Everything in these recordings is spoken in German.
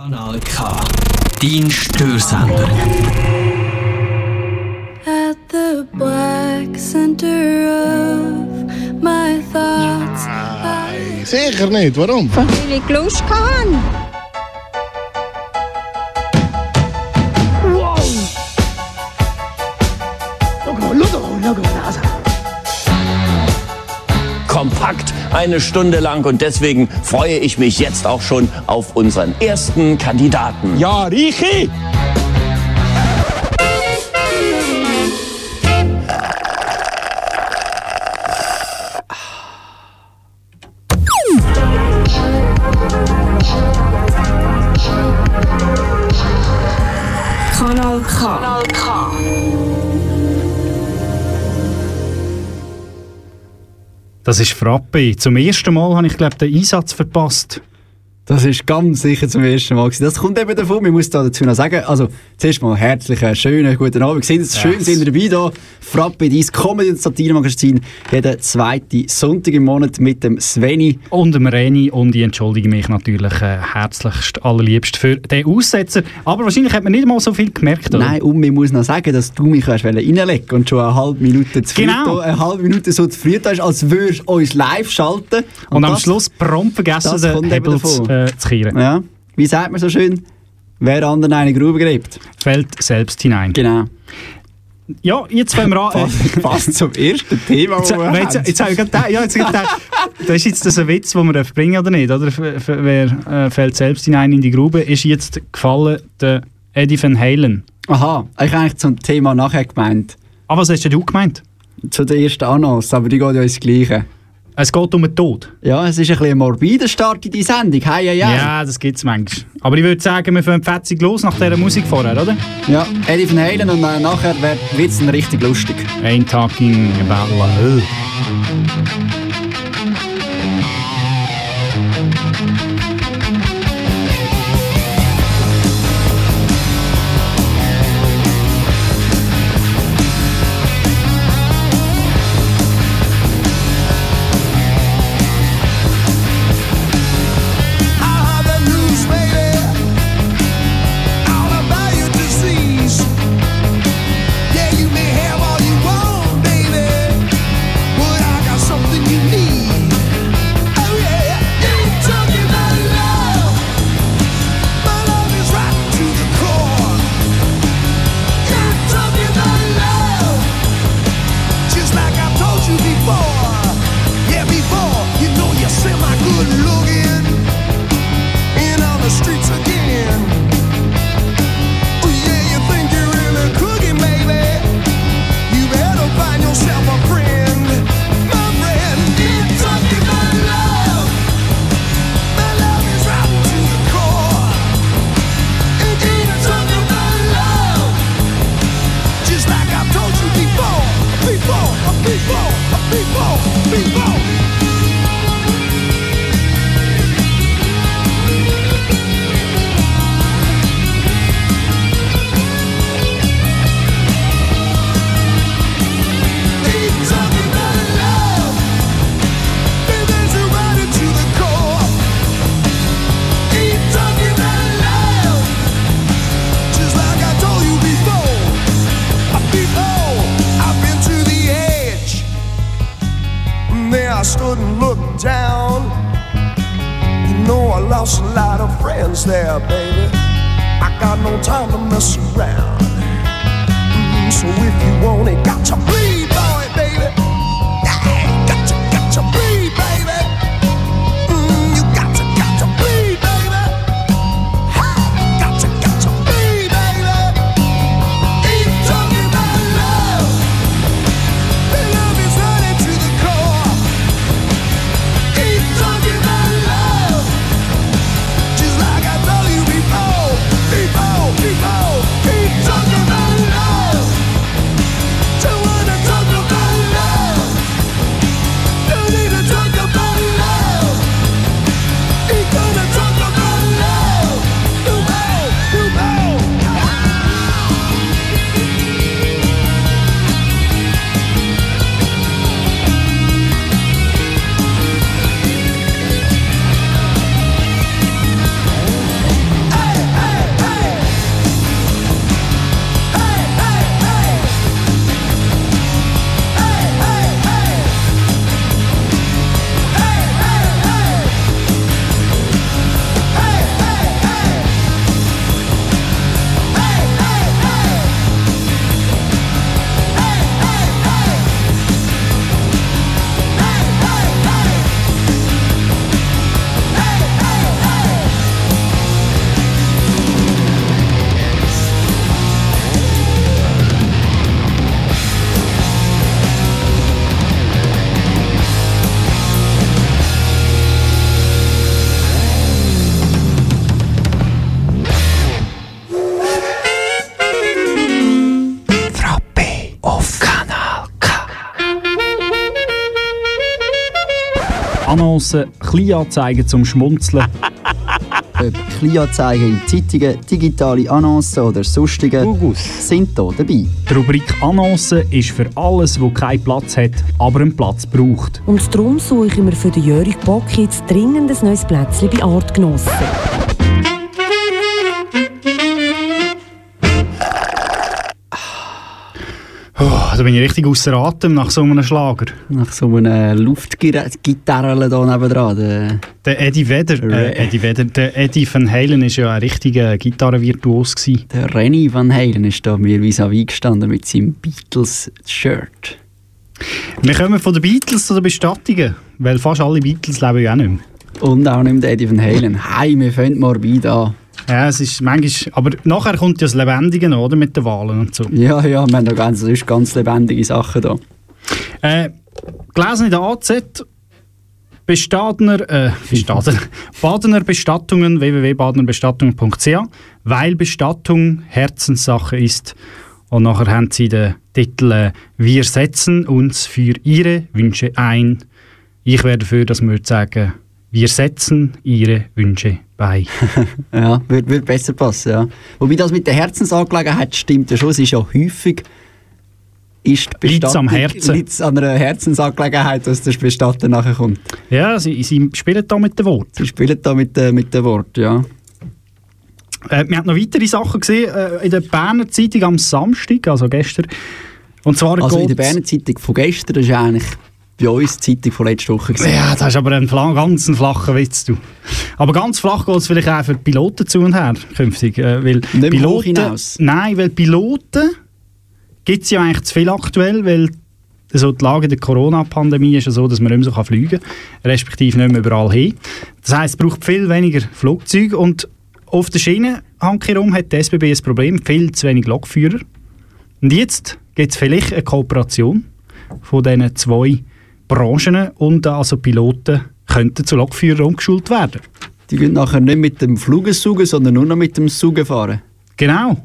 Kanal K. Dein Störsender. At the black center of my thoughts. I Sicher nicht, warum? Weil ich Lust hatte. Eine Stunde lang und deswegen freue ich mich jetzt auch schon auf unseren ersten Kandidaten. Ja, Richi! Das ist Frappe. Zum ersten Mal habe ich, glaube den Einsatz verpasst. Das ist ganz sicher zum ersten Mal. gewesen. Das kommt eben davon, ich muss da dazu noch sagen, also zuerst mal herzlichen, schönen, guten Abend. Sind es schön, sind ihr dabei da. Frappe, dein Comedy- und Satire-Magazin, jeden zweiten Sonntag im Monat mit dem Sveni. Und dem Reni und ich entschuldige mich natürlich äh, herzlichst, allerliebst für den Aussetzer. Aber wahrscheinlich hat man nicht mal so viel gemerkt, oder? Nein, und ich muss noch sagen, dass du mich reinlegen und schon eine halbe Minute zu früh, Genau. da- eine halbe Minute so zu früh hast, als würdest du uns live schalten. Und, am das- Schluss prompt vergessen, das den Hebel zu. Äh, zu kehren. Ja, wie sagt man so schön? Wer anderen eine Grube gräbt. Fällt selbst hinein. Genau. Ja, jetzt fangen wir an. Fast, zum ersten Thema, Jetzt, das wir jetzt, haben. jetzt, habe ich gedacht, ja, jetzt gedacht, das ist jetzt das ein Witz, den wir bringen oder nicht? Oder? Wer äh, fällt selbst hinein in die Grube? Ist jetzt gefallen der Eddie Van Halen. Aha, ich habe eigentlich zum Thema nachher gemeint. Ah, was hast du gemeint? Zu der ersten Annonce, aber die geht ja ins Gleiche. Es geht um den Tod. Ja, es ist ein bisschen ein morbider Start in die Sendung. Hei, hei, hei. Ja, das gibt es manchmal. Aber ich würde sagen, wir fangen fetzig los nach dieser Musik vorher, oder? ja. Eddie Van Halen und äh, nachher wird es richtig lustig. Ain't talking about love. Lot there, baby. I got no time to mess around. Mm, So if you want it, got to Annoncen, Kleinanzeigen zum Schmunzeln. Ob Kleinanzeigen in Zeitungen, digitale Annoncen oder sonstige sind hier dabei. Die Rubrik Annoncen ist für alles, wo keinen Platz hat, aber einen Platz braucht. Und darum suche ich mir für den Jörg Bock jetzt dringend ein neues Plätzchen bei Artgenossen. Oh, da bin ich richtig außer Atem nach so einem Schlager. Nach so einer Luftgitarre da nebendran. Der Der Eddie Vedder, äh, Eddie Vedder, der Eddie Van Halen ist ja ein richtiger Gitarrenvirtuos gewesen. Der Renny Van Halen ist da mir vis-à-vis gestanden mit seinem Beatles-Shirt. Wir kommen von den Beatles zu den Bestattungen, weil fast alle Beatles leben ja auch nicht mehr. Und auch nicht mehr Eddie Van Halen. Hey, wir fangen morbid an. Ja, es ist manchmal, aber nachher kommt ja das Lebendige noch, oder, mit den Wahlen und so. Ja, ja, wir haben da ganz, das ist ganz lebendige Sachen da. Äh, gelesen in der AZ, Bestadener, äh, Bestadener, Badener Bestattungen, www.badenerbestattungen.ch, weil Bestattung Herzenssache ist. Und nachher haben sie den Titel äh, «Wir setzen uns für Ihre Wünsche ein». Ich wäre dafür, dass wir sagen «Wir setzen Ihre Wünsche bei». Ja, würde würd besser passen, ja. Wobei das mit der Herzensangelegenheit stimmt ja schon, es ist ja häufig ist Liegt's am Herzen. liegt's an einer Herzensangelegenheit, dass der Bestatter nachher kommt. Ja, sie, sie spielen da mit den Worten. Sie spielen da mit, äh, mit den Worten, ja. Äh, wir haben noch weitere Sachen gesehen äh, in der Berner Zeitung am Samstag, also gestern. Und zwar Also in der Berner Zeitung von gestern, das ist eigentlich bei uns die Zeitung von letzter Woche. gewesen. Ja, das ist aber ein ganz ein flacher Witz. Du. Aber ganz flach geht es vielleicht auch für die Piloten zu und her künftig. Äh, weil hoch Piloten, hinaus? Nein, weil Piloten gibt es ja eigentlich zu viel aktuell, weil so die Lage der Corona-Pandemie ist ja so, dass man nicht mehr so fliegen kann, respektive nicht mehr überall hin. Das heisst, es braucht viel weniger Flugzeuge und auf der Schiene herum hat die SBB ein Problem, viel zu wenig Lokführer. Und jetzt gibt es vielleicht eine Kooperation von diesen zwei Branchen und also Piloten könnten zu Lokführern umgeschult werden. Die gehen nachher nicht mit dem Flugensugen, sondern nur noch mit dem Sugen fahren. Genau.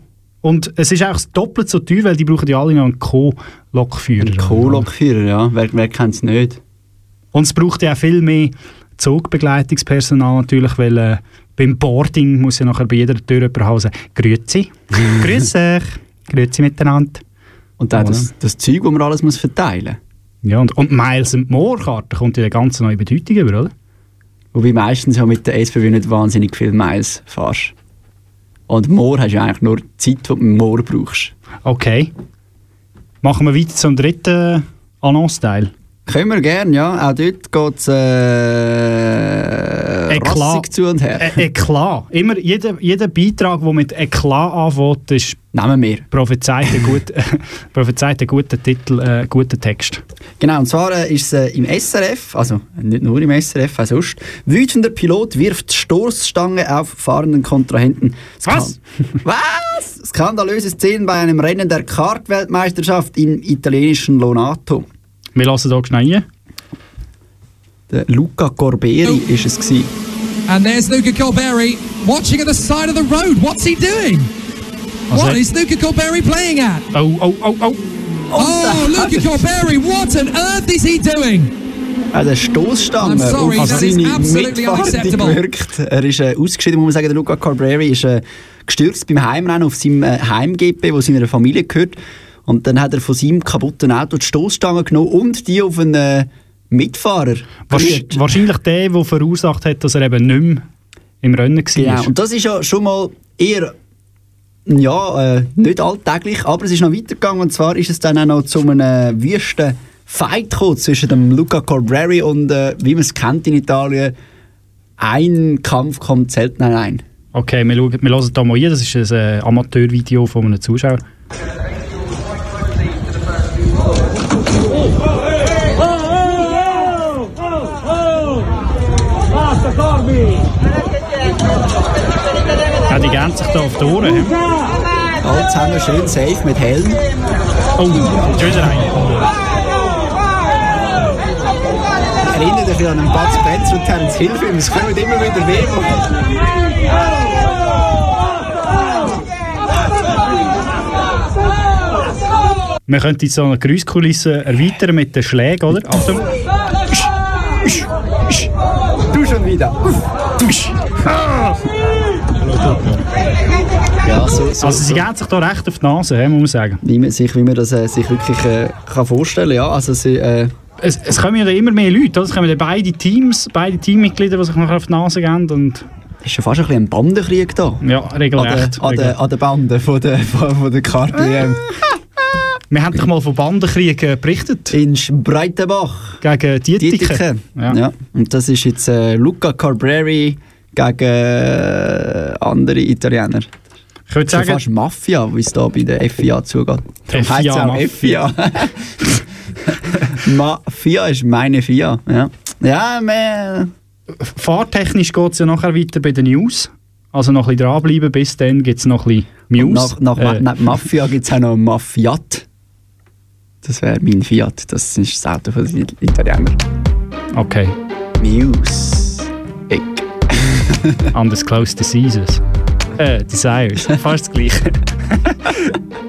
Und es ist auch doppelt so teuer, weil die brauchen ja alle noch einen Co-Lokführer. Co-Lokführer, ja. Wer, wer kennt es nicht? Und es braucht ja auch viel mehr Zugbegleitungspersonal natürlich, weil äh, beim Boarding muss ja nachher bei jeder Tür jemand haben sagen, «Grüezi, grüß euch, grüezi miteinander». Und auch das, das Zeug, das man alles muss verteilen Ja, und, und Miles and More Karte kommt ja eine ganz neue Bedeutung über, oder? Wobei meistens ja mit der SBB nicht wahnsinnig viel Miles fährst. Und Moor hast du eigentlich nur Zeit, die du Moor brauchst. Okay. Machen wir weiter zum dritten Annonce-Teil. Können wir gerne, ja. Auch dort geht es äh, Eklat. zu und her. Ä Eklat. Immer jeder, jeder Beitrag, der mit Eklat anfängt, ist Nehmen wir. prophezeit ein, gut, ein guter Titel, äh, guter Text. Genau, und zwar äh, ist es äh, im SRF, also nicht nur im SRF, auch sonst. Wütender Pilot wirft Stoßstange auf fahrenden Kontrahenten. Was? Was? Skandalöse Szenen bei einem Rennen der Kartweltmeisterschaft im italienischen Lonato. Wir lassen hier schnell rein. Der Luca Corberi ist es gewesen. And there's Luca Colberry watching at the side of the road. What's he doing? Also- What is Luca Colberry playing at? Oh, oh, oh, oh. Oh, Luca Colberry, what on earth is he doing? Also eine Stoßstange I'm sorry, auf that is seine unacceptable. gewirkt. Er ist äh, ausgeschieden, muss man sagen. Der Luca Corberi ist äh, gestürzt beim Heimrennen auf seinem äh, Heim-GP, wo seiner Familie gehört. Und dann hat er von seinem kaputten Auto die Stoßstange genommen und die auf einen äh, Mitfahrer Wahrsch gerührt. wahrscheinlich der, der verursacht hat, dass er eben nicht mehr im Rennen war. Genau. Und das ist ja schon mal eher ja, äh, nicht alltäglich, aber es ist noch weitergegangen. Und zwar ist es dann auch noch zu einem äh, wüsten Fight gekommen zwischen dem Luca Corberi und, äh, wie man es kennt in Italien, ein Kampf kommt selten allein. Okay, wir, schauen, wir hören da mal rein. Das ist ein äh, Amateurvideo von einem Zuschauer. Ja, die gehen sich da auf die Ohren. Alle zusammen schön safe mit Helm. Oh, schon wieder ein. Erinnert euch an einen Bud Spencer und Terence Hill Film. Es kommt immer wieder weh. Wir könnten so eine Geräuschkulisse erweitern mit den Schlägen, oder? Achtung. wieder. Uff. Ja, so, so, Also sie so. geben sich da recht auf die Nase, muss man sagen. Wie man sich, wie man das äh, sich wirklich äh, kann vorstellen ja. Also sie, äh, Es, es kommen ja immer mehr Leute, es kommen ja beide Teams, beide Teammitglieder, die sich nachher auf die Nase geben und ist schon fast ein bisschen ein Bandenkrieg da. ja, An regelrecht. an, der, an der Bande von der, von, von der KPM. Wir haben doch mal von Bandenkriegen berichtet, In Breitenbach. gegen Dietike. Dietike. Ja. Ja. Und das ist jetzt äh, Luca Carbreri gegen andere Italiener. Ich würde sagen, fast Mafia, wie es da bei der FIA zugeht. Darum FIA, heisst's auch Mafia. FIA. Mafia ist meine FIA. Ja, ja mehr. fahrtechnisch geht es ja nachher weiter bei den News. Also noch ein bisschen dranbleiben, bis dann gibt es noch ein bisschen Und News. nach, nach Äh, neben Mafia gibt es auch noch Mafiat. Das wäre mein Fiat. Das ist das Auto von den Italienern. okay, Muse. Eck. undisclosed diseases. Äh, desires, fast das gleiche.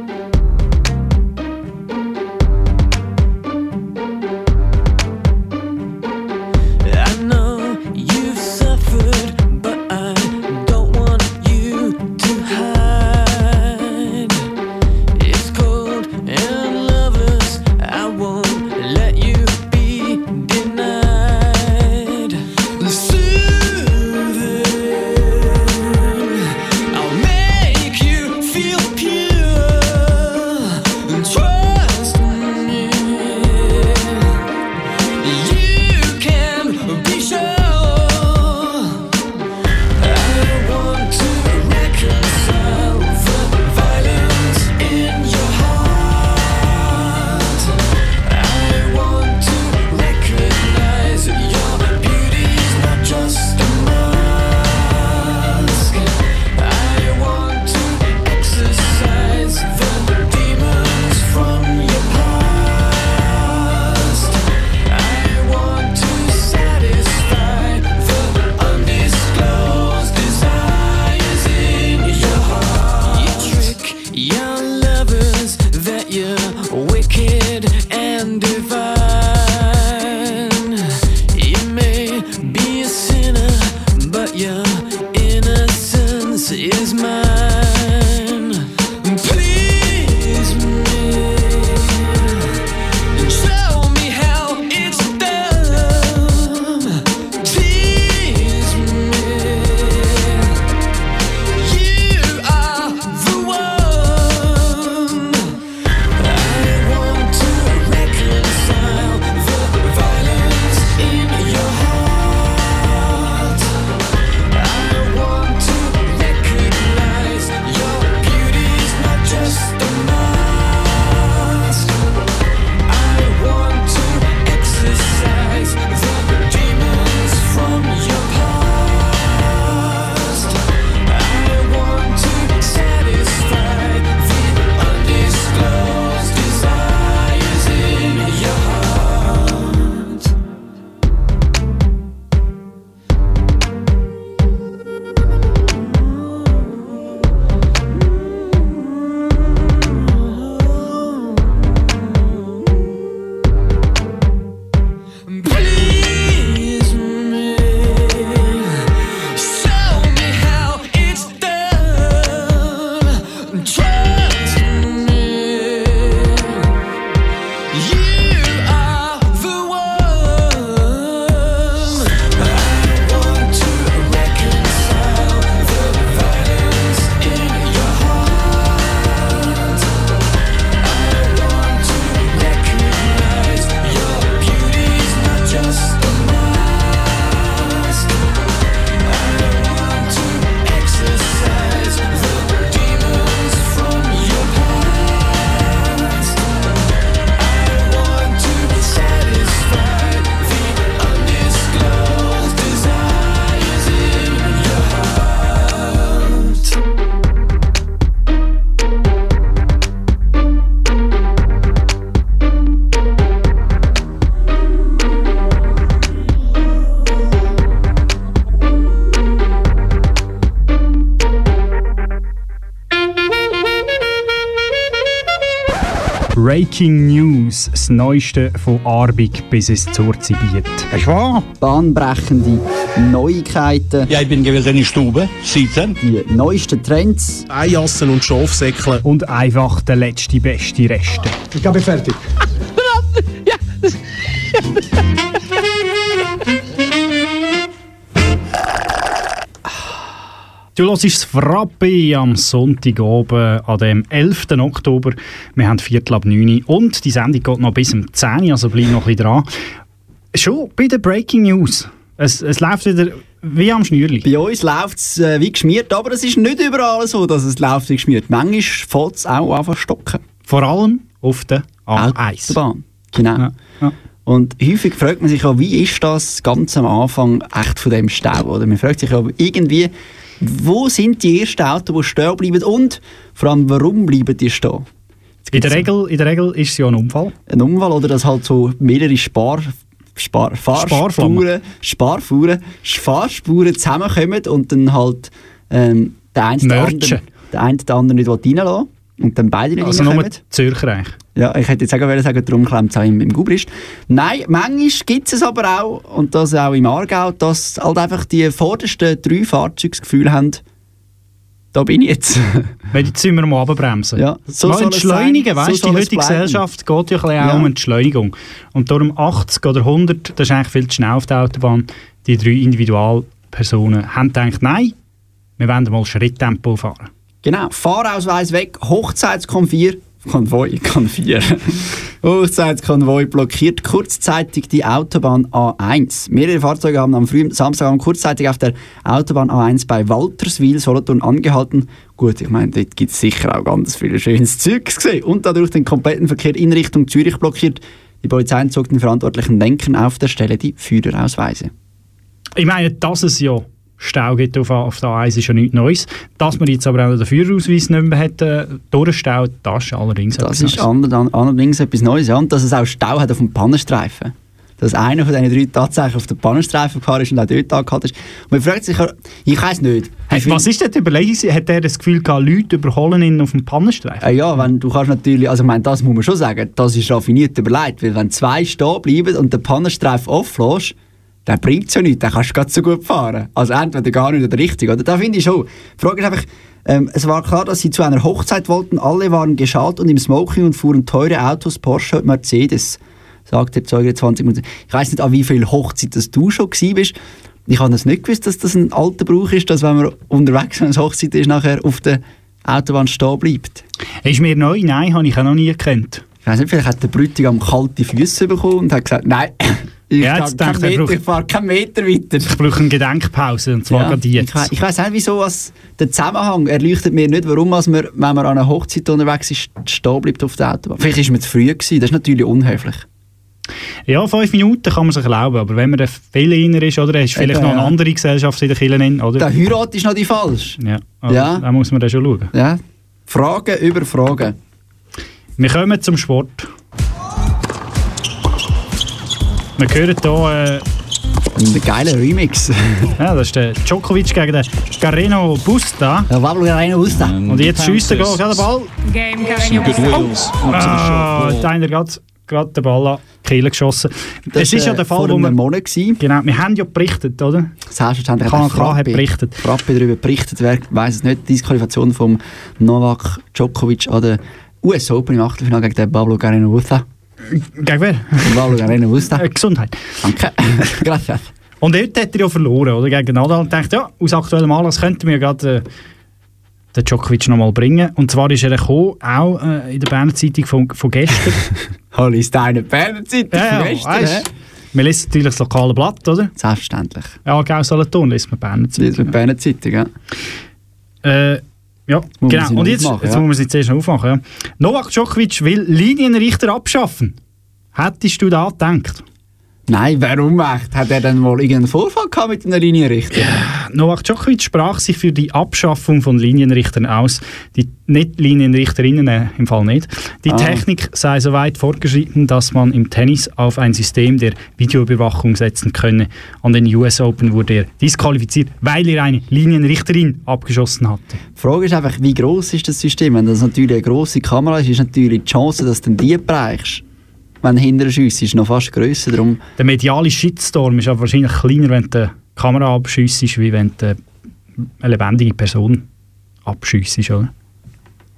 Breaking News, das Neueste von Arbig bis ins Zurzibiet. Das ist wahr. Bahnbrechende Neuigkeiten, Ja, ich bin gewesen in der Stube, sitzen. die neuesten Trends, Eijassen und Schafsäckle. Und einfach der letzte beste Reste. Ich bin fertig. Du hörst das Frappe am Sonntagabend an dem 11. Oktober. Wir haben Viertel ab 9 Uhr und die Sendung geht noch bis um 10 Uhr, also bleib noch ein bisschen dran. Schon bei den Breaking News. Es, es läuft wieder wie am Schnürli. Bei uns läuft es äh, wie geschmiert, aber es ist nicht überall so, dass es läuft wie geschmiert. Manchmal fällt es auch einfach stocken. Vor allem auf der A1. Autobahn. Genau. Ja, ja. Und häufig fragt man sich ja, wie ist das ganz am Anfang echt von dem Stau? Oder man fragt sich ja irgendwie, wo sind die ersten Autos, die stehen bleiben und vor allem, warum bleiben die stehen? In der, Regel, in der Regel ist es ja ein Unfall. Einen Unfall oder dass halt so mehrere Spar... Spar Fahrspuren. Sparfuhren, Fahrspuren zusammenkommen und dann halt ähm, der eine den Merchen. anderen, der eine den anderen nicht reinlassen und dann beide nicht Also nur reinkommen. die Zürcher eigentlich. Ja, ich hätte jetzt sagen wollen, sagen, darum klemmt es auch im, im Gubrist. Nein, manchmal gibt es aber auch, und das auch im Aargau, dass halt einfach die vordersten drei Fahrzeuge das Gefühl haben, da bin ich jetzt. Weil jetzt müssen wir mal runterbremsen. Ja, so mal entschleunigen, so weißt du, soll die heutige. Gesellschaft geht ja ein bisschen Ja. auch um Entschleunigung. Und darum 80 oder 100, das ist eigentlich viel zu schnell auf der Autobahn. Die drei Individualpersonen haben gedacht, nein, wir wollen mal Schritttempo fahren. Genau, Fahrausweis weg, Hochzeitskonvoi, Konvoi, Konvier. Hochzeitskonvoi blockiert kurzzeitig die Autobahn A1. Mehrere Fahrzeuge haben am frühen Samstagabend kurzzeitig auf der Autobahn A1 bei Walterswil, Solothurn angehalten. Gut, ich meine, dort gibt es sicher auch ganz viel schönes Zeugs gesehen. Und dadurch den kompletten Verkehr in Richtung Zürich blockiert. Die Polizei entzog den verantwortlichen Lenkern auf der Stelle die Führerausweise. Ich meine, dass es ja Stau gibt auf, auf der A1 ist ja nichts Neues. Dass man jetzt aber auch den Führerausweis nicht mehr hat, äh, durchstaut, das ist allerdings Das etwas ist Neues. ander- an- allerdings etwas Neues, ja. Und dass es auch Stau hat auf dem Pannenstreifen. Dass einer von diesen drei tatsächlich auf den Pannenstreifen gefahren ist und auch dort angehalten ist. Und man fragt sich, ich weiß nicht. Wie was ist denn die Überlegung? Hat er das Gefühl gehabt, Leute überholen ihn auf dem Pannenstreifen? Äh, ja, wenn, du kannst natürlich, also ich meine, das muss man schon sagen, das ist raffiniert überlegt, weil wenn zwei stehen bleiben und der Pannenstreifen auflässt, dann bringt es ja nichts, dann kannst du gerade so gut fahren. Also entweder gar nicht oder richtig, oder? Da finde ich schon. Die Frage ist einfach, ähm, es war klar, dass sie zu einer Hochzeit wollten, alle waren geschalt und im Smoking und fuhren teure Autos, Porsche und Mercedes, sagt der Zeuge 20 Minuten. Ich weiß nicht, an wie viel Hochzeit das du schon gewesen bist. Ich habe das nicht gewusst, dass das ein alter Brauch ist, dass wenn man unterwegs wenn es Hochzeit ist, nachher auf der Autobahn stehen bleibt. Ist mir neu? Nein, habe ich auch noch nie gekannt. Ich weiß nicht, vielleicht hat der Bräutigam kalte Füße bekommen und hat gesagt, nein, ich, Ja, jetzt ich fahre keinen Meter weiter. Ich brauche eine Gedenkpause, und zwar Ja, gerade ich, jetzt. we- ich weiss nicht, wieso was der Zusammenhang erleuchtet mir nicht, warum als man, wenn man an einer Hochzeit unterwegs ist, stehen bleibt auf der Autobahn. Vielleicht war man zu früh, gewesen, das ist natürlich unhöflich. Ja, fünf Minuten kann man sich erlauben, aber wenn man viel inner ist, oder, ist vielleicht Eben, noch eine ja. andere Gesellschaft in der Kirche, oder? Der Heirat ist noch die falsch. Ja, also, Ja. da muss man dann schon schauen. Ja. Fragen über Fragen. Wir kommen zum Sport. Wir hören hier, äh, Ein geiler Remix. ja, das ist der Djokovic gegen den Carreno Busta. Ja, Pablo Garena Usta. Und jetzt schießt er gerade den Ball. Game Carreño Good wheels. Ah, da hat er gerade gerade den Ball an die Kehle geschossen. Das es ist ja äh, der Fall, vor wo wir... Monat gewesen. Genau, wir haben ja berichtet, oder? Selbstverständlich Kanal der K hat Frappe- berichtet. Frappe darüber berichtet, wer weiß es nicht, die Disqualifikation von Novak Djokovic an der US Open im Achtelfinale gegen den Pablo Garena Usta. Gegen wer? Pablo Garena Usta. Äh, Gesundheit. Danke. Gracias. Und dort hat er ja verloren, oder? Gegen Nadal. Und dachte, ja, aus aktuellem Anlass könnten wir gerade äh, den Djokovic noch mal bringen. Und zwar ist er gekommen, auch äh, in der Berner Zeitung von, von gestern. Hallo, ist deine Berner Zeitung ja, von ja, gestern, hä? man liest natürlich das lokale Blatt, oder? Selbstverständlich. Ja, Aargau Solothurn liest man Berner Zeitung. mit Berner Zeitung, ja. Äh, ja, Muss genau. Und jetzt, aufmachen, jetzt ja. muss man sie zuerst noch aufmachen. Ja. Novak Djokovic will Linienrichter abschaffen. Hättest du da gedacht? Nein, warum echt? Hat er dann mal irgendeinen Vorfall gehabt mit einer Linienrichter? Novak Djokovic sprach sich für die Abschaffung von Linienrichtern aus. Die nicht Linienrichterinnen äh, im Fall nicht. Die Ah. Technik sei so weit fortgeschritten, dass man im Tennis auf ein System der Videoüberwachung setzen könne. An den US Open wurde er disqualifiziert, weil er eine Linienrichterin abgeschossen hatte. Die Frage ist einfach, wie groß ist das System? Wenn das natürlich eine grosse Kamera ist, ist natürlich die Chance, dass du die bereichst, wenn hinterher schiesst, ist noch fast grösser. Darum, Der mediale Shitstorm ist aber wahrscheinlich kleiner, wenn du die Kamera abschiessest, wie wenn du eine lebendige Person abschiessest, oder?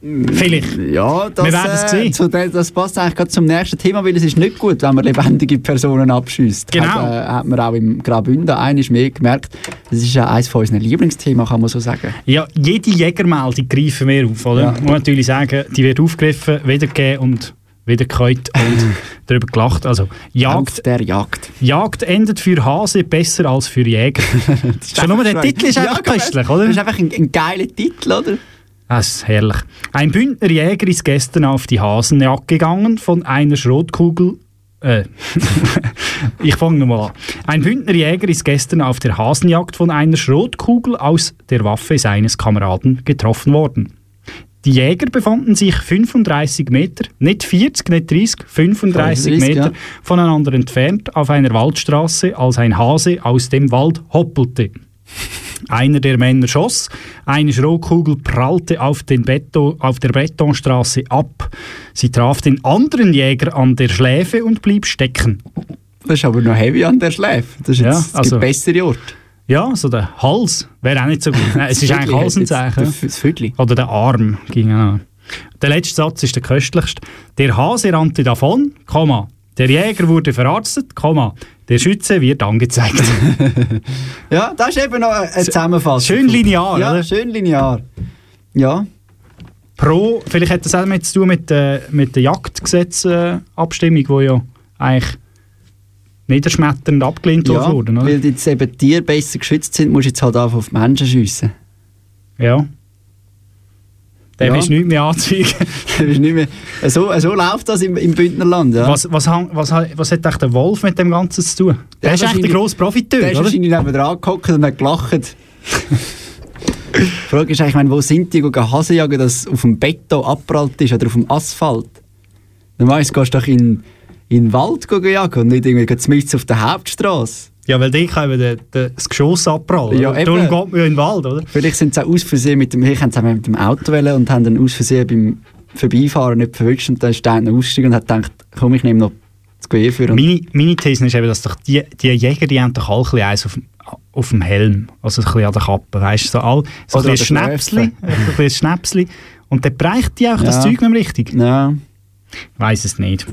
Vielleicht. ja, das, Wir werden es äh, sehen. zu de- das passt eigentlich gerade zum nächsten Thema, weil es ist nicht gut, wenn man lebendige Personen abschießt. Genau. Hat, äh, hat man auch im Graubünden einiges mehr gemerkt. Das ist ja eines von unseren Lieblingsthemen, kann man so sagen. Ja, jede Jägermeldung greifen wir auf, oder? Ja. Muss natürlich sagen, die wird aufgegriffen, wiedergegeben und wieder gekäut und darüber gelacht. Also, Jagd, Auf der Jagd. Jagd endet für Hase besser als für Jäger. Schon nur der Titel ist einfach köstlich, oder? Das ist einfach ein, ein geiler Titel, oder? Das ist herrlich. Ein Bündner Jäger ist gestern auf die Hasenjagd gegangen von einer Schrotkugel. Äh, ich fange nochmal an. Ein Bündner Jäger ist gestern auf der Hasenjagd von einer Schrotkugel aus der Waffe seines Kameraden getroffen worden. Die Jäger befanden sich 35 Meter, nicht 40, nicht 30, 35 35, Meter ja. voneinander entfernt auf einer Waldstraße, als ein Hase aus dem Wald hoppelte. Einer der Männer schoss, eine Schrotkugel prallte auf, den Beton, auf der Betonstraße ab. Sie traf den anderen Jäger an der Schläfe und blieb stecken. Das ist aber noch heavy an der Schläfe. Das ist Ja, jetzt also- der bessere Ort. Ja, so der Hals wäre auch nicht so gut. Nein, es ist eigentlich Hals ein Zeichen. Das Viertli. Oder der Arm ging auch. Der letzte Satz ist der köstlichste. Der Hase rannte davon, Komma. Der Jäger wurde verarztet, Komma. Der Schütze wird angezeigt. Ja, das ist eben noch eine Zusammenfassung. Schön linear, Ja, oder? schön linear. Ja, Pro, vielleicht hat das auch damit zu tun mit, äh, mit der Jagdgesetzabstimmung, die ja eigentlich niederschmetternd abgelehnt ja wurde. Oder? weil jetzt eben Tiere besser geschützt sind, musst du jetzt halt einfach auf die Menschen schiessen. Ja. Dem Ja. ist nichts mehr anzeigen. Das ist nicht mehr, so, so läuft das im, im Bündnerland. Ja. Was, was, was, was hat der Wolf mit dem Ganzen zu tun? Der Ja, ist eigentlich der grosse Profiteur, Der ist oder? wahrscheinlich neben dran gehockt und hat gelacht. Die Frage ist eigentlich, ich meine, wo sind die gehen Hase jagen, dass auf dem Beton abprallt ist oder auf dem Asphalt? Normalerweise gehst du doch in, in den Wald gehen jagen und nicht irgendwie mitten auf der Hauptstraße. Ja, weil die kann eben der- der- das Geschoss abprallen. Ja, eben. Darum geht man ja in den Wald, oder? Vielleicht sind sie auch aus Versehen mit dem, ich sie mit dem Auto wollen und haben dann aus Versehen beim Vorbeifahren nicht verwünscht und dann ist der eine ausgestiegen und hat gedacht, komm, ich nehme noch das Gewehr für Meine, meine These ist eben, dass doch die, die Jäger, die haben doch alle ein bisschen eins auf, dem- auf dem Helm, also ein bisschen an der Kappe, weißt du, so, all, so ein Oder bisschen an der Schnäpsli, ein bisschen Schnäpsli und dann bereicht die auch das Ja. Zeug nicht richtig. Ja. Ich weiss es nicht.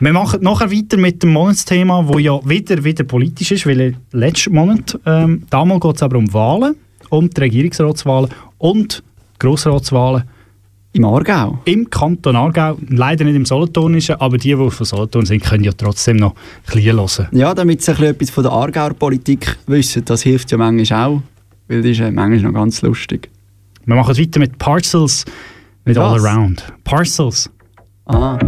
Wir machen nachher weiter mit dem Monatsthema, wo ja wieder, wieder politisch ist, weil letzten Monat, ähm, damals geht es aber um Wahlen, um die Regierungsratswahlen und Grossratswahlen Im Aargau? im Kanton Aargau, leider nicht im Solothurnischen, aber die, die von Solothurn sind, können ja trotzdem noch ein bisschen hören. Ja, damit sie ein bisschen etwas von der Aargauer Politik wissen, das hilft ja manchmal auch, weil das ist ja manchmal noch ganz lustig. Wir machen weiter mit Parcels, mit Was? All Around. Parcels. Ah.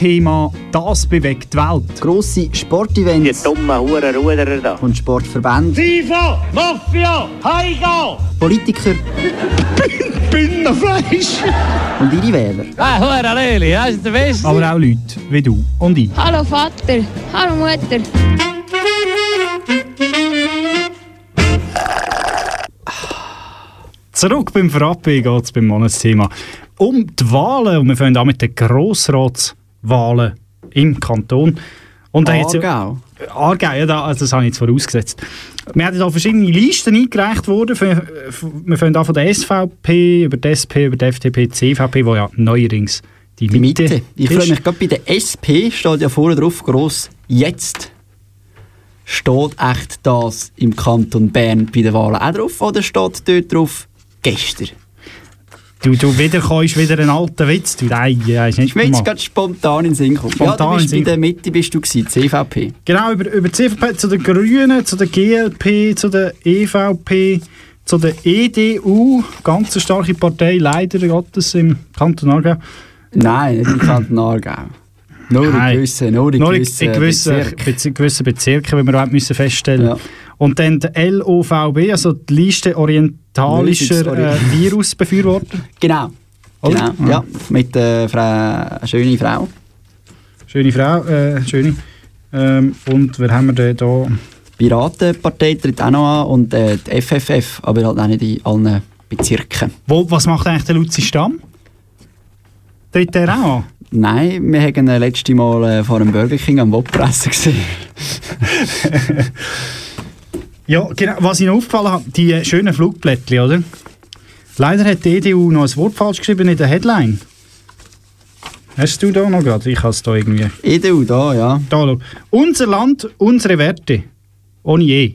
Monatsthema «Das bewegt die Welt». Grosse Sportevents. Die dummen Hurenruderer da. Und Sportverbände. FIFA, Mafia, Heiga! Politiker. Bündnerfleisch! Und ihre Wähler. Ah, Hure Leli, das ist der Beste. Aber auch Leute wie du und ich. Hallo Vater, hallo Mutter. Zurück beim Frappe geht es beim Monatsthema um die Wahlen. Und wir fangen an mit den Grossratswahlen im Kanton. Und da Aargau. Ja, Aargau, ja, da, also das habe ich jetzt vorausgesetzt. Wir haben da verschiedene Listen eingereicht worden. Für- für- Wir fangen an von der SVP, über die SP, über die FDP, die CVP, wo ja neuerdings die Die Mitte, Mitte. Ich freue mich gerade bei der SP, steht ja vorne drauf, gross, jetzt. Steht echt das im Kanton Bern bei den Wahlen auch drauf oder steht dort drauf, gestern? Du, du wieder kommst wieder einen alten Witz. Du, nein, ja, ist nicht normal. gerade spontan in den Sinn kommen. Spontan ja, du in bist Sinn der Mitte bist du gewesen, CVP. Genau, über, über CVP zu den Grünen, zu der GLP, zu der EVP, zu der EDU. Ganz eine starke Partei, leider Gottes im Kanton Aargau. Nein, nicht im Kanton Aargau. Nur in gewissen, nur in in, gewissen, in gewissen, Bezirken. Bezirken, wie wir auch müssen feststellen Und dann der LOVB, also die Liste orientalischer äh, Virusbefürworter. Genau. Oder? Genau, ja. Mit der Frau, eine schöne Frau. Schöne Frau, äh, schöne. Ähm, und wer haben wir denn da? Piratenpartei tritt auch noch an und äh, die FFF, aber halt auch nicht in allen Bezirken. Wo, was macht eigentlich der Luzi Stamm? Tritt der auch an? Nein, wir haben ihn letzte Mal äh, vor einem Burger King am Wobpressen gesehen. Ja, genau. Was Ihnen aufgefallen hat, die schönen Flugblättchen, oder? Leider hat die EDU noch ein Wort falsch geschrieben in der Headline. Hast du da noch gerade? Ich habe es da irgendwie. EDU, da, ja. Da, schau. Unser Land, unsere Werte. Ohne E.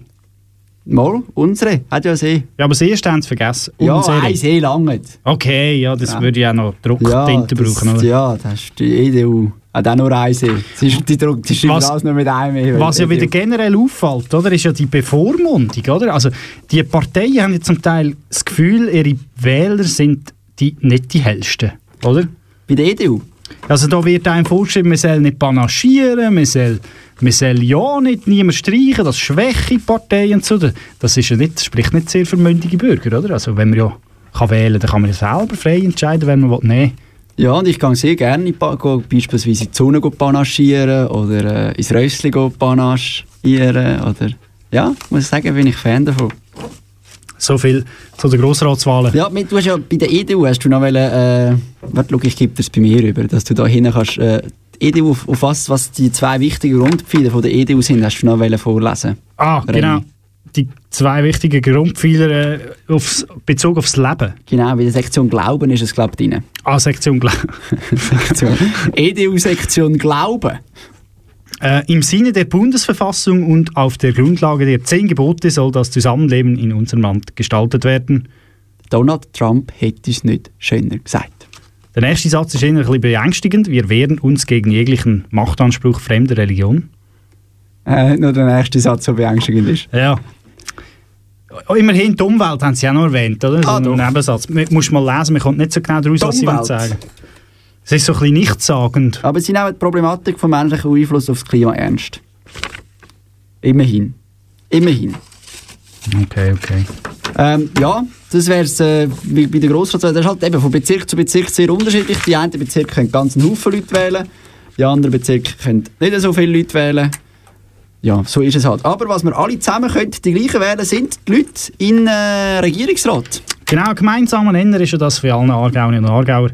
Mal, unsere, hat ja See. Ja, aber das haben sie vergessen. Ja, Unsere. ein See lange. Okay, ja, das Ja. würde ich auch noch Drucktinte das, brauchen, oder? Ja, das ist die EDU. Hat auch nur ein See. Sie, ist- die, Druck- die schreiben Was- alles nur mit einem. Was ja wieder generell auffällt, oder, ist ja die Bevormundung. Oder? Also, die Parteien haben ja zum Teil das Gefühl, ihre Wähler sind die, nicht die hellsten. Oder? Bei der EDU? Also da wird einem vorgeschrieben, man soll nicht panaschieren, man soll, man soll ja nicht niemand streichen, das schwäche Parteien und so. Das, ist ja nicht, das spricht nicht sehr für mündige Bürger, oder? Also wenn man ja kann wählen kann, dann kann man ja selber frei entscheiden, wenn man will. Nee. Ja, und ich gehe sehr gerne go, beispielsweise in die Sonne go panaschieren oder äh, ins Rössli panaschieren. Oder, ja, muss ich sagen, bin ich Fan davon. So viel zu den Grossratswahlen. Ja, mit, du hast ja bei der EDU hast du noch wollen, äh, warte, schau, ich gebe es bei mir über, dass du da hinten kannst, äh, die EDU, auf, auf was, was die zwei wichtigen Grundpfeiler von der EDU sind, hast du noch wollen vorlesen. Ah, Remy. genau. Die zwei wichtige Grundpfeiler äh, aufs, Bezug aufs Leben. Genau, bei der Sektion Glauben ist es, glaube ich, drin. Ah, Sektion Gla Sektion. EDU-Sektion Glauben. Äh, Im Sinne der Bundesverfassung und auf der Grundlage der zehn Gebote soll das Zusammenleben in unserem Land gestaltet werden. Donald Trump hätte es nicht schöner gesagt. Der nächste Satz ist eher ein bisschen beängstigend. Wir wehren uns gegen jeglichen Machtanspruch fremder Religion. Äh, nur der nächste Satz, der beängstigend ist. Ja. Oh, Immerhin die Umwelt haben sie auch noch erwähnt, oder? So Ah, doch. Nebensatz. Man muss mal lesen, man kommt nicht so genau daraus, was sie sagen. Es ist so ein bisschen nichtssagend. Aber sie nehmen die Problematik vom menschlichen Einfluss aufs Klima ernst. Immerhin. Immerhin. Okay, okay. Ähm, ja, das wäre es äh, bei der Grossratswahl. Das ist halt eben von Bezirk zu Bezirk sehr unterschiedlich. Die einen Bezirke können ganz einen Haufen Leute wählen, die anderen Bezirke können nicht so viele Leute wählen. Ja, so ist es halt. Aber was wir alle zusammen können, die gleichen wählen, sind die Leute in äh, Regierungsrat. Genau, gemeinsamer Nenner ist ja das für alle Aargauerinnen und Aargauer,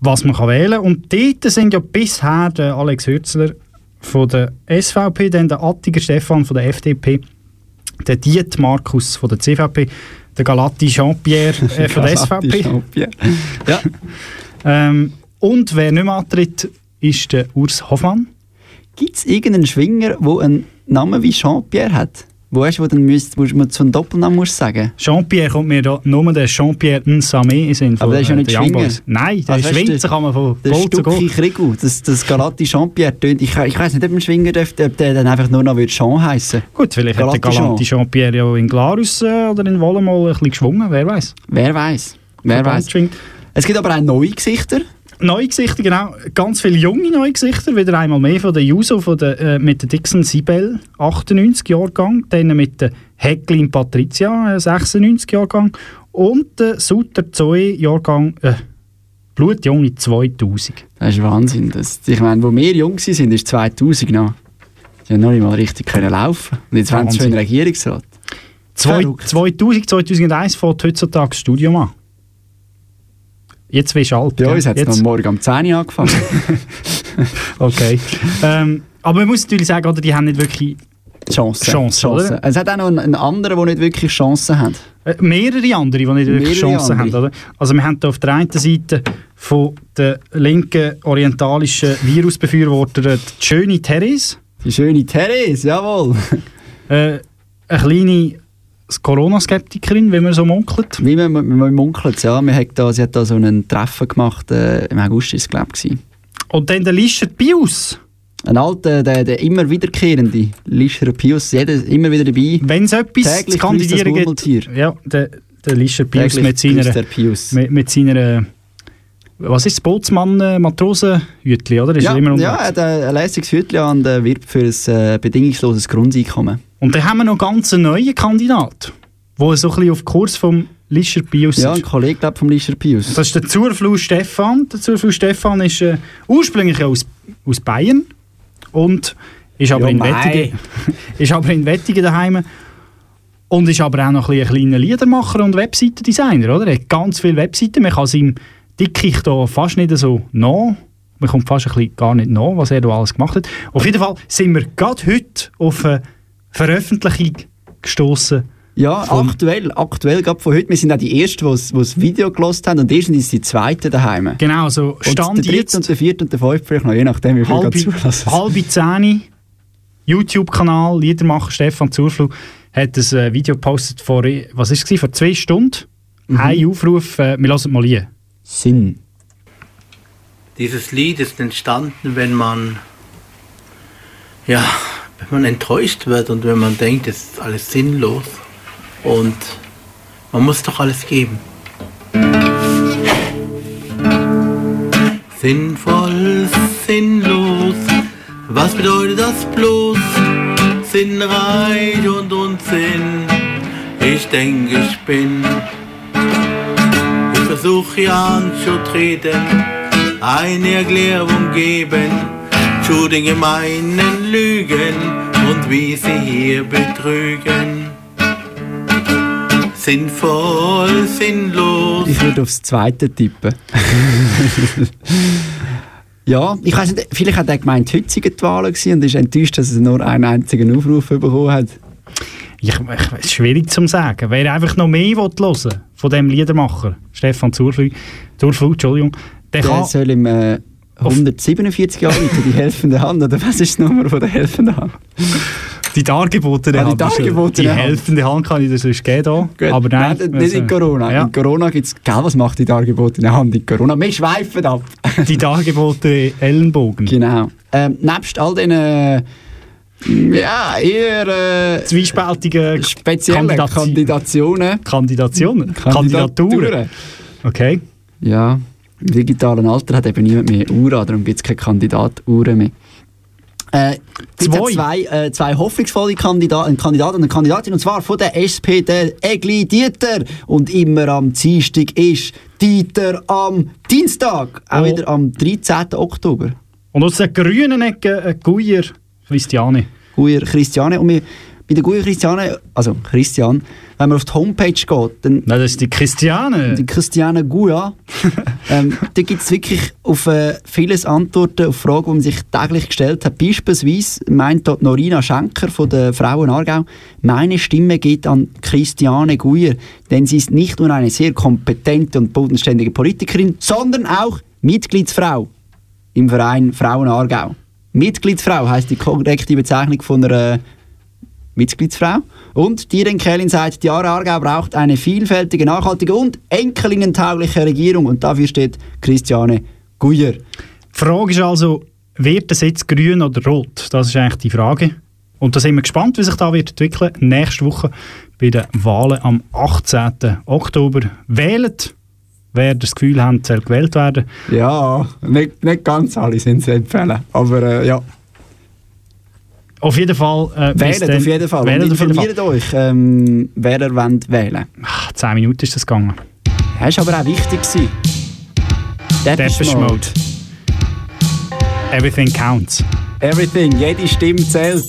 was man kann wählen kann. Und dort sind ja bisher der Alex Hürzler von der SVP, dann der Attiger Stefan von der FDP, der Diet Markus von der CVP, der Galati Jean-Pierre äh, von der SVP. Ja. Ähm, und wer nicht mehr antritt, ist der Urs Hoffmann. Gibt es irgendeinen Schwinger, der einen Namen wie Jean-Pierre hat? Wo hast du, wo dann müsst, wo man so einen Doppelnamen muss sagen? Jean-Pierre kommt mir da nur der Jean-Pierre Nsame in Sinn. Aber der ist ja äh, nicht Schwinger. Nein, der Also du, sich einmal von Der zu Stucki. Krigu, das, das Galati Jean-Pierre tönt. Ich, ich weiß nicht, ob ein Schwinger dürfte, ob der dann einfach nur noch Jean heißen Gut, vielleicht hat der Galati Jean-Pierre ja in Glarus äh, oder in Wolle mal ein bisschen geschwungen, wer weiß. Wer weiß? Wer weiß? Es gibt aber auch neue Gesichter. Neue Gesichter, genau. Ganz viele junge neue Gesichter. Wieder einmal mehr von der Juso von der, äh, mit der Dixon Sibel, 98 Jahrgang. Dann mit der Hecklin Patricia, äh, 96 Jahrgang. Und der Sutter Zoe, Jahrgang äh, Blutjunge 2000. Das ist Wahnsinn. Das, ich meine, wo wir jung waren, ist 2000 noch. Die haben noch nicht mal richtig können laufen. Und jetzt wollen sie schon in den Regierungsrat. Zwei, Verrückt. 2000, 2001 fängt heutzutage das Studium an. Jetzt wirst du alt. Gell? uns hat es noch morgen um 10 Uhr angefangen. Okay. ähm, aber man muss natürlich sagen, oder, die haben nicht wirklich Chancen. Chancen, oder? Es hat auch noch einen, einen anderen, der nicht wirklich Chancen hat. Äh, mehrere andere, die nicht wirklich Mehrere Chancen haben. andere. Oder? Also wir haben hier auf der einen Seite von der linken orientalischen Virusbefürworter die schöne Therese. Die schöne Therese, jawohl. Äh, eine kleine Corona-Skeptikerin, wie man so munkelt. Wie man, man, munkelt ja. Wir hat da, sie hat da so einen Treffen gemacht, äh, im August ist es, glaube ich. Und dann der Lischert Pius. Ein alter, der, der immer wiederkehrende Lischer Pius, jeder immer wieder dabei. Wenn es etwas zu Täglich kandidieren grüßt das gibt, ja, der, der Lischert Pius Täglich mit seiner, Pius. mit, mit seiner was ist das, Bootsmann, äh, Matrosenhütli, oder? Ist ja, er immer ja, er hat ein an und äh, wirbt für ein äh, bedingungsloses Grundeinkommen. Und dann haben wir noch ganz einen neuen Kandidat, der so ein bisschen auf Kurs vom Lischer Pius Ja, ein. Kollege glaub, vom Lischer Pius. Das ist der Zurfluh Stefan. Der Zurfluh Stefan ist äh, ursprünglich aus, aus Bayern und ist aber, Ja, in. Wettigen, ist aber in Wettigen daheim und ist aber auch noch ein, bisschen ein kleiner Liedermacher und Webseitendesigner. Oder? Er hat ganz viele Webseiten. Man kann seinem Dickicht da fast nicht so nach. Man kommt fast ein bisschen gar nicht nach, was er da alles gemacht hat. Auf jeden Fall sind wir gerade heute auf eine Veröffentlichung gestoßen. Ja, aktuell, aktuell gerade von heute. Wir sind auch die Ersten, die das Video gelost haben und die sind die Zweiten daheim. Genau, so Und Stand der dritte jetzt und der vierte und der fünfte vielleicht noch, je nachdem, wie viel halbe, zulassen. halbe Zehni, YouTube-Kanal, Liedermacher Stefan Zurflug, hat ein äh, Video gepostet vor, was ist es, vor zwei Stunden. Mhm. Ein Aufruf, äh, wir lassen mal hier. Sinn. Dieses Lied ist entstanden, wenn man, ja, wenn man enttäuscht wird und wenn man denkt, es ist alles sinnlos und man muss doch alles geben. Sinnvoll, sinnlos, was bedeutet das bloß? Sinnreich und Unsinn, ich denke, ich bin. Ich versuche ja anzutreten, eine Erklärung geben zu den gemeinen Lügen und wie sie hier betrügen. Sinnvoll, sinnlos. Ich würde aufs zweite tippen. ja, ich weiß nicht, vielleicht hat er gemeint, heute seien die Wahlen gewesen und ist enttäuscht, dass er nur einen einzigen Aufruf bekommen hat. Ich, ich, es ist schwierig zu sagen. Wer einfach noch mehr will hören von dem Liedermacher, Stefan Zurflug, Zurflug Entschuldigung, der Der kann... soll im äh, 147 Jahre die helfende Hand, oder was ist die Nummer von der helfenden Hand? Die dargebotene Ah, die Hand. dargebotene Die Hand. helfende Hand kann ich dir sonst geben. Gut, Aber nein, nein, nicht in also, Corona. Ja. In Corona gibt es, gell, was macht die dargebotene Hand in Corona? Wir schweifen ab. Die dargebotene Ellenbogen. Genau. Ähm, nebst all diesen, äh, ja, eher äh, Zwiespältige speziellen Kandidati- Kandidationen. Kandidation? Kandidaturen? Okay. Ja, im digitalen Alter hat eben niemand mehr Uhren, darum gibt es keine Kandidatuhren mehr. Äh, Zwei. zwei, äh, zwei hoffnungsvolle Kandidaten, einen Kandidaten und eine Kandidatin, und zwar von der SP, der Egli Dieter. Und immer am Dienstag ist Dieter am Dienstag, auch Oh. wieder am 13. Oktober. Und aus der grünen Ecke äh, Guier Christiane. Guier Christiane. Und wir, bei der Guier Christiane, also Christian, wenn man auf die Homepage geht, dann Nein, das ist die Christiane. die Christiane Guia, ähm, da gibt es wirklich auf äh, vieles Antworten auf Fragen, die man sich täglich gestellt hat. Beispielsweise meint dort Norina Schenker von der Frauen Aargau, meine Stimme geht an Christiane Guier, denn sie ist nicht nur eine sehr kompetente und bodenständige Politikerin, sondern auch Mitgliedsfrau im Verein Frauen Aargau. Mitgliedsfrau heißt die korrekte Bezeichnung von einer Mitgliedsfrau. Und die Kelin sagt, die Aargau braucht eine vielfältige, nachhaltige und enkelinentaugliche Regierung. Und dafür steht Christiane Guyer. Die Frage ist also, wird das jetzt grün oder rot? Das ist eigentlich die Frage. Und da sind wir gespannt, wie sich da wird entwickeln. Nächste Woche bei den Wahlen am 18. Oktober. Wählt, wer das Gefühl hat, soll gewählt werden. Ja, nicht, nicht ganz alle sind zu empfehlen. Aber äh, ja, Auf jeden Fall. Äh, dann- auf jeden Fall. Wählt und Fall. informiert euch, ähm, wer ihr wollt wählen Ach, 10 Minuten ist das gegangen. Das war aber auch wichtig. Depeche Mode. Everything counts. Everything, jede Stimme zählt.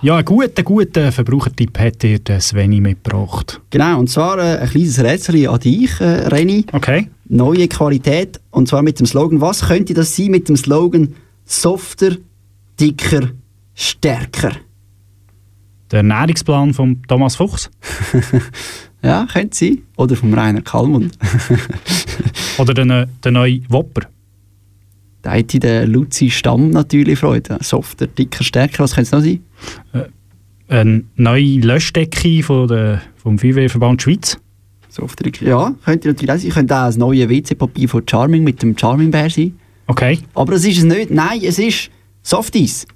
Ja, einen guten, guten Verbrauchertipp hat dir Sveni mitgebracht. Genau, und zwar äh, ein kleines Rätsel an dich, äh, Reni. Okay. Neue Qualität, und zwar mit dem Slogan, was könnte das sein mit dem Slogan softer, dicker, stärker? Der Ernährungsplan von Thomas Fuchs. Ja, könnte sein. Oder vom Rainer Kallmund. Oder der, der neue Wopper. Da hätte der Luzi Stamm natürlich Freude. Softer, dicker, stärker, was könnte es noch sein? Eine neue Löschdecke von der, vom Feuerwehrverband Schweiz. Softer, ja, könnte natürlich auch sein. Könnte auch das neue WC-Papier von Charming mit dem Charming-Bär sein. Okay. Aber es ist es nicht. Nein, es ist Softies.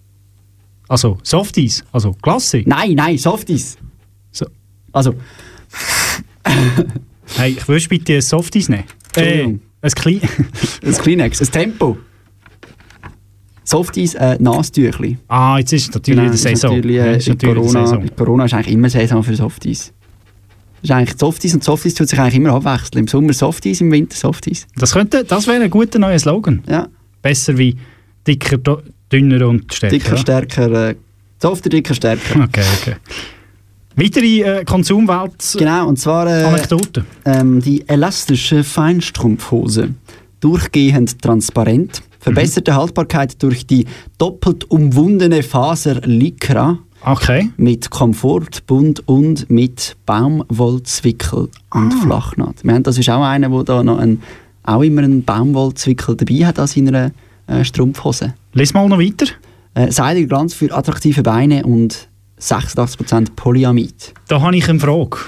Also Softies, also Klasse. Nein, nein, Softies. So. Also, Hey, ich würde bitte ein Softies nehmen. Äh, ein Klein. ein Kleenex, ein Tempo. Softies, äh, Nastüchli. ah, jetzt ist natürlich Genau, ist Saison. Natürlich, Ja, äh, ist natürlich Corona, Saison. Corona ist eigentlich immer Saison für Softies. Das ist eigentlich Softies und Softies tut sich eigentlich immer abwechseln. Im Sommer Softies, im Winter Softies. Das, könnte, das wäre ein guter neuer Slogan. Ja. Besser wie dicker, dünner und stärker. Dicker, stärker, äh, softer, dicker, stärker. Okay, okay. Weitere äh, Konsumwelt Genau, und zwar äh, Anekdoten. ähm, die elastische Feinstrumpfhose. Durchgehend transparent, verbesserte Haltbarkeit durch die doppelt umwundene Faser Lycra. Okay. Mit Komfortbund und mit Baumwollzwickel und Flachnaht. Wir haben, das ist auch einer, der da noch ein, auch immer einen Baumwollzwickel dabei hat an seiner äh, Strumpfhose. Lies mal noch weiter. Äh, seidiger Glanz für attraktive Beine und 86% Polyamid. Da habe ich eine Frage.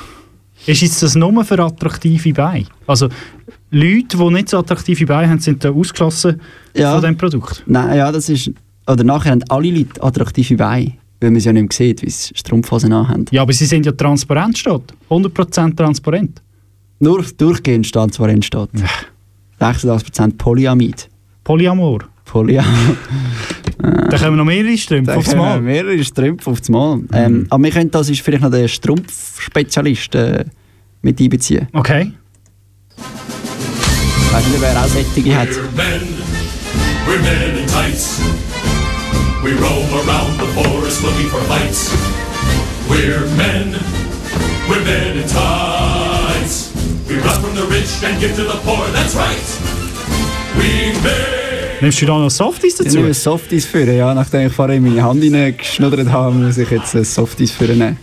Ist jetzt das nur für attraktive Beine? Also Leute, die nicht so attraktive Beine haben, sind da ausgeschlossen Ja. von diesem Produkt? Nein, ja, das ist. Oder nachher haben alle Leute attraktive Beine, weil man es ja nicht mehr sieht, wie sie Strumpfhosen anhaben. Ja, aber sie sind ja transparent, steht. 100% transparent. Nur durchgehend transparent steht. 86% Polyamid. Polyamor. Polyamid. Da kommen noch mehrere Strümpfe Da aufs Mal. Mehrere Strümpfe aufs Mal. Ähm, aber wir können das ist vielleicht noch der Strumpfspezialist äh, mit einbeziehen. Okay. Ich weiß nicht, wer auch Sättige hat. Men, we're men in tights. We roam around the forest looking for fights. We're men, we're men in tights. We run from the rich and give to the poor, that's right. We men. Nimmst du da noch Softies Ich dazu? nehme Softies für, ja. Nachdem ich vorher meine Hand reingeschnuddert habe, muss ich jetzt ein Softies für nehmen.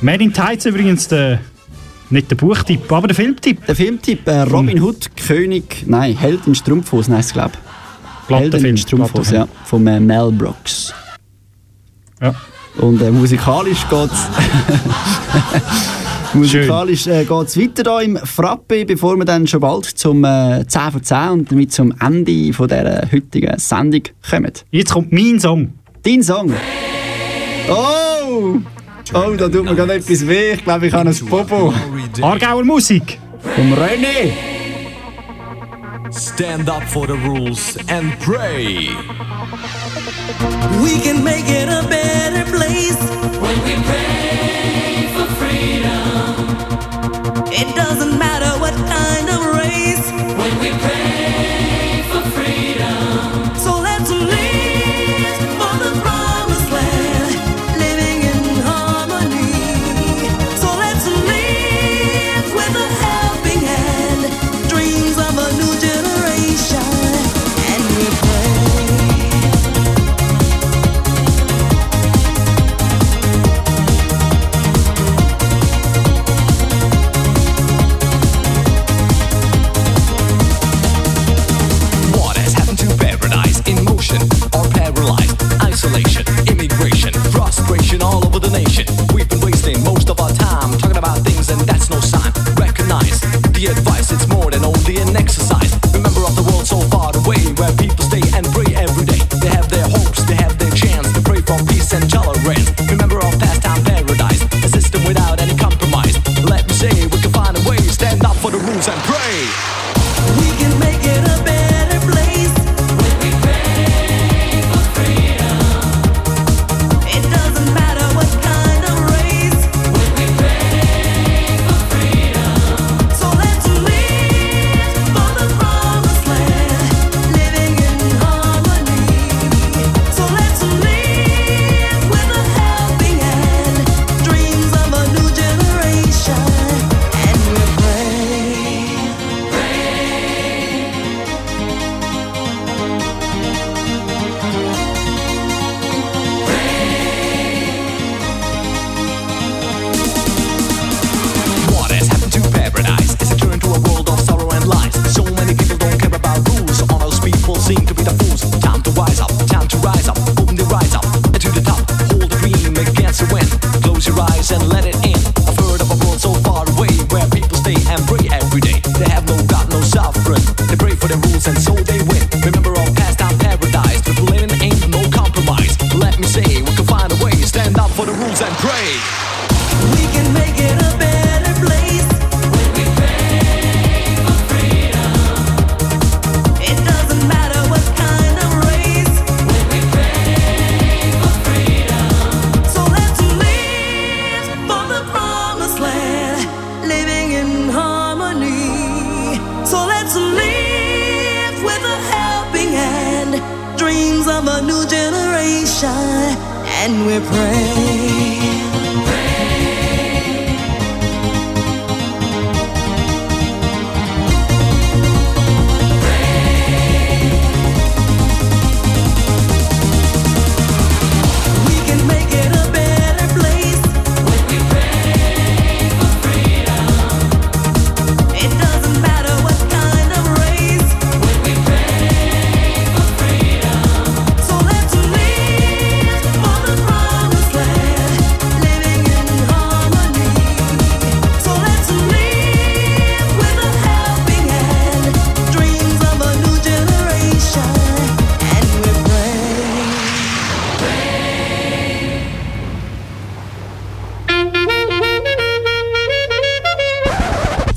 Made in Tights übrigens der, nicht der Buchtipp, aber der Filmtipp. Der Filmtipp äh, Robin Hood, König, nein, Held in es, glaube ich. Glatter Held in glatter ja. Von äh, Mel Brooks. Ja. Und äh, musikalisch geht es musikalisch, äh, geht's weiter da im Frappe, bevor wir dann schon bald zum äh, 10 von 10 und damit zum Ende von dieser heutigen Sendung kommen. Jetzt kommt mein Song. Dein Song? Oh! Oh, da tut mir gerade etwas weh. Ich glaube, ich habe ein Popo. Aargauer Musik. Vom René. Stand up for the rules and pray. We can make it a better place when we pray for freedom. It doesn't matter what kind of race when we pray frustration all over the nation. We've been wasting most of our time talking about things, and that's no sign. Recognize the advice,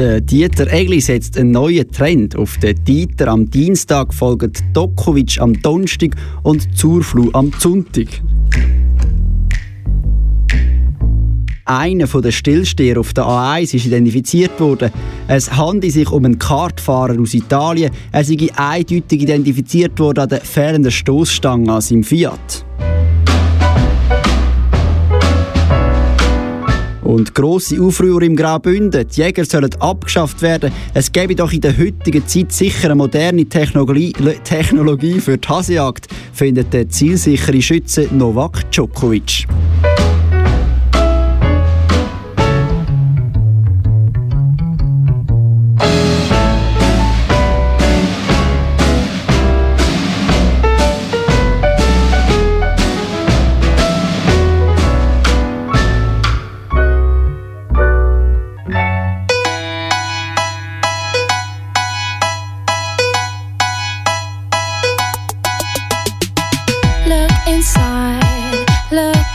Der Dieter Egli setzt einen neuen Trend. Auf den Dieter am Dienstag folgen Dokovic am Donnerstag und Zurflu am Sonntag. Einer der Stillsteher auf der A1 ist identifiziert worden. Es handelt sich um einen Kartfahrer aus Italien. Er sei eindeutig identifiziert worden an der fehlenden Stoßstange an seinem Fiat. Und grosse Aufruhr im Graubünden. Die Jäger sollen abgeschafft werden. Es gäbe doch in der heutigen Zeit sicher eine moderne Technologie, Technologie für die Hasejagd, findet der zielsichere Schütze Novak Djokovic.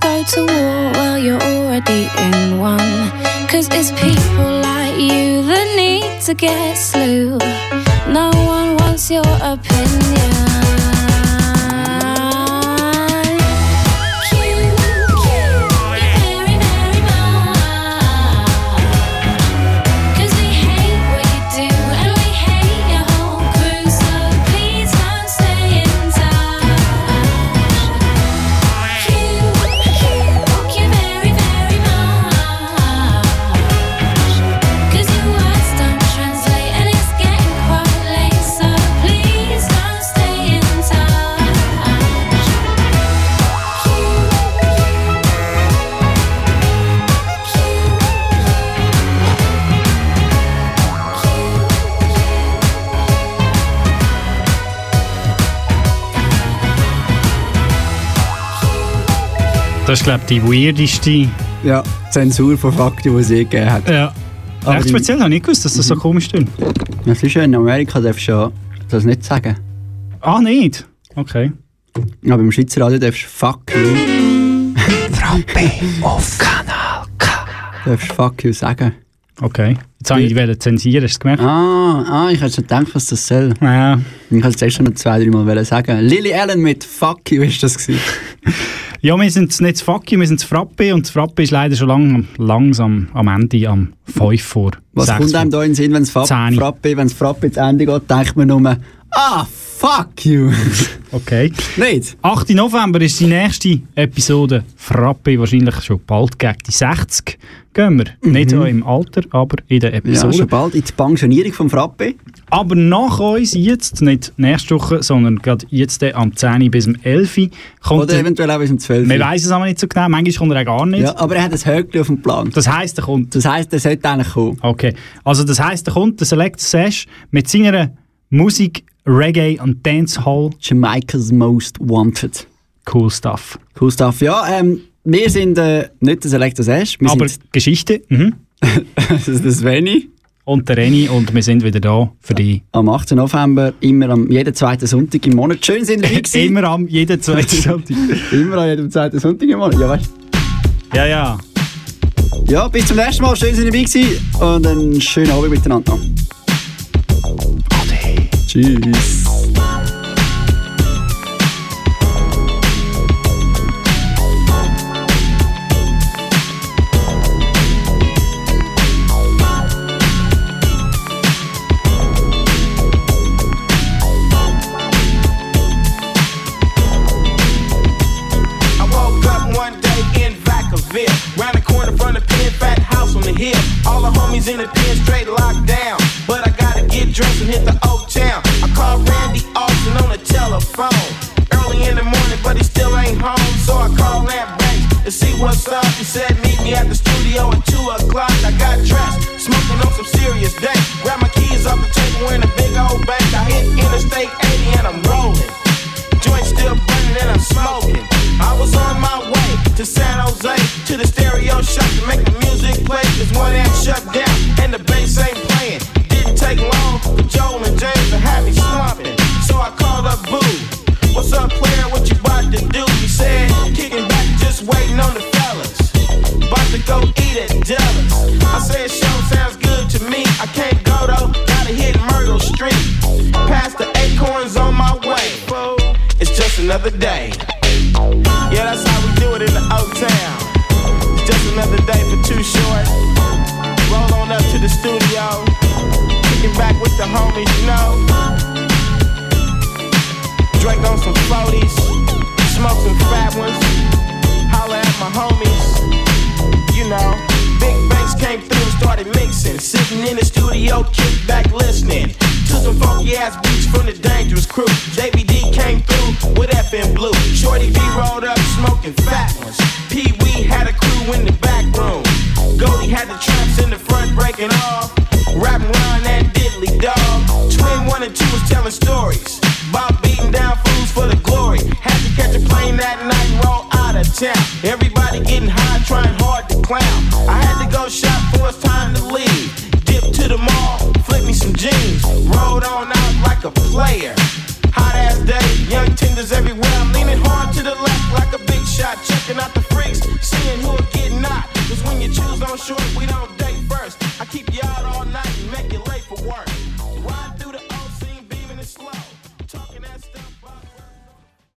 Go to war? Well, you're already in one. Cause it's people like you that need to get slew. No one wants your opinion. Das ist, glaube ich, die weirdeste. Ja, Zensur von Fakten, die es je gegeben hat. Ja. Aber Echt speziell, habe ich nicht gewusst, dass das so komisch ist. Das ist ja in Amerika, darfst du ja das nicht sagen. Ah, nicht? Okay. Aber im Schweizer Radio darfst du Fuck you. Frappe auf Kanal Darfst Fuck you sagen. Okay. Jetzt habe ich die zensieren, hast du gemerkt? Ah, ah, ich hätte schon gedacht, was das soll. Ja. Ich wollte es erst schon noch zwei, drei Mal wollen sagen. Lily Allen mit Fuck you ist das gewesen. Ja, wir sind nicht das Fucky, wir sind das Frappe und das Frappe ist leider schon lang, langsam am Ende, am 5 vor. Was kommt einem da in den Sinn, wenn es Frappe, wenn's Frappe ins Ende geht, denkt man nur, ah, fuck you. Okay. Nicht? 8. November ist die nächste Episode Frappe, wahrscheinlich schon bald gegen die 60 gehen wir. Nicht so im Alter, aber in der Mhm. Ja, Episode. schon bald in die Pensionierung vom Frappe. Aber nach uns jetzt, nicht nächste Woche, sondern gerade jetzt am 10. bis am 11. kommt Oder der- eventuell auch bis um 12. Wir wissen es aber nicht so genau, manchmal kommt er auch gar nicht. Ja, aber er hat ein Höckchen auf dem Plan. Das heisst, er kommt. Das heisst, er sollte eigentlich kommen. Okay, also das heisst, er kommt, der Select Sash mit seiner Musik, Reggae und Dancehall. Jamaica's Most Wanted. Cool Stuff. Cool Stuff. Ja, ähm, wir sind äh, nicht das Electros Ash, wir Aber sind Geschichte. Mhm. das, ist das Sveni. Und der Reni und wir sind wieder da für dich. Am 18. November, immer am jeden zweiten Sonntag im Monat. Schön sind wir gewesen. Immer am jeden zweiten Sonntag. immer an jedem zweiten Sonntag im Monat. Ja, weißt Ja, ja. Ja, bis zum nächsten Mal. Schön sind wir dabei gewesen. Und einen schönen Abend miteinander. Ade. Tschüss. House on. All the homies in the pen straight locked down, but I gotta get dressed and hit the Oak Town. I called Randy Austin on the telephone early in the morning, but he still ain't home. So I called Lamp Banks to see what's up. He said meet me at the studio at two o'clock. I got dressed,